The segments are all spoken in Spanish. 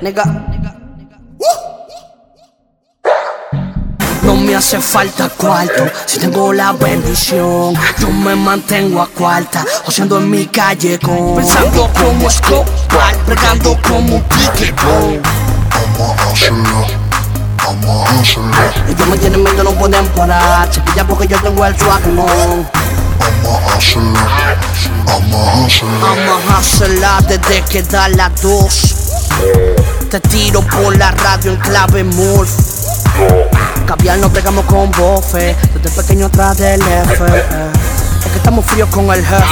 Nigga. No me hace falta cuarto si tengo la bendición. Yo me mantengo a cuarta, haciendo en mi calle con. Pensando como Escobar, pregando como a hacerlo, Ellos me tienen miedo, no pueden parar. Pilla porque yo tengo el swag on. vamos a hacerlo, vamos a hacerlo. Vamos a hacerla desde que da las dos. Te tiro por la radio en clave morph. Caviar nos pegamos con bofe, desde pequeño atrás del F. eh. Es que estamos fríos con el jefe.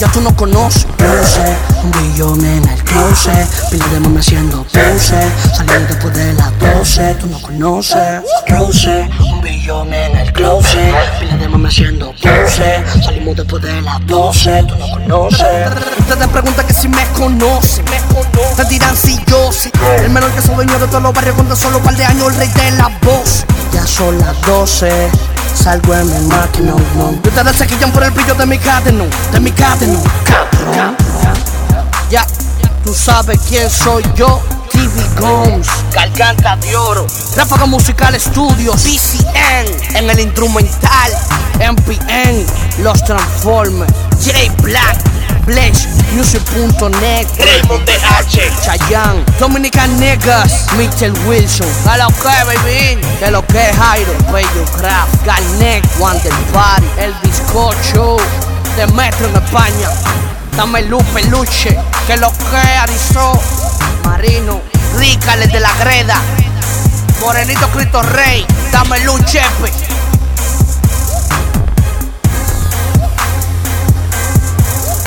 Ya tú no conoces, puse un billón en el closet. Pila de mami haciendo pose, saliendo después de las 12. Tú no conoces, Rose, un billón en el closet. Pila de mami haciendo pose, salimos después de las 12. Tú no conoces. Ustedes preguntan que si me conocen, me conocen. Te dirán si yo sé. El menor que soy dueño de todos los barrios cuando solo par de años el rey de la voz. Ya son las 12. Salgo en mi máquina, no. Y ustedes se quillan por el brillo de mi cadeno, de mi cadeno. Cabrón. Ya, tú sabes quién soy yo. TV Gomes, Garganta de Oro, Ráfaga Musical Studios, BCN, en el instrumental, MPN, Los Transformers, J Black, Bleach, Music.net, Raymond DH, Chayanne, Dominican Niggas, Mitchell Wilson, a lo que baby, que lo que es Jairo, Bello Craft, Garnet, Wonder Party, El Bizcocho, de Metro en España. Dame luz, peluche, que lo que Arizó, Marino, Rícales de la Greda, Morenito Cristo Rey, dame luz, Chepe,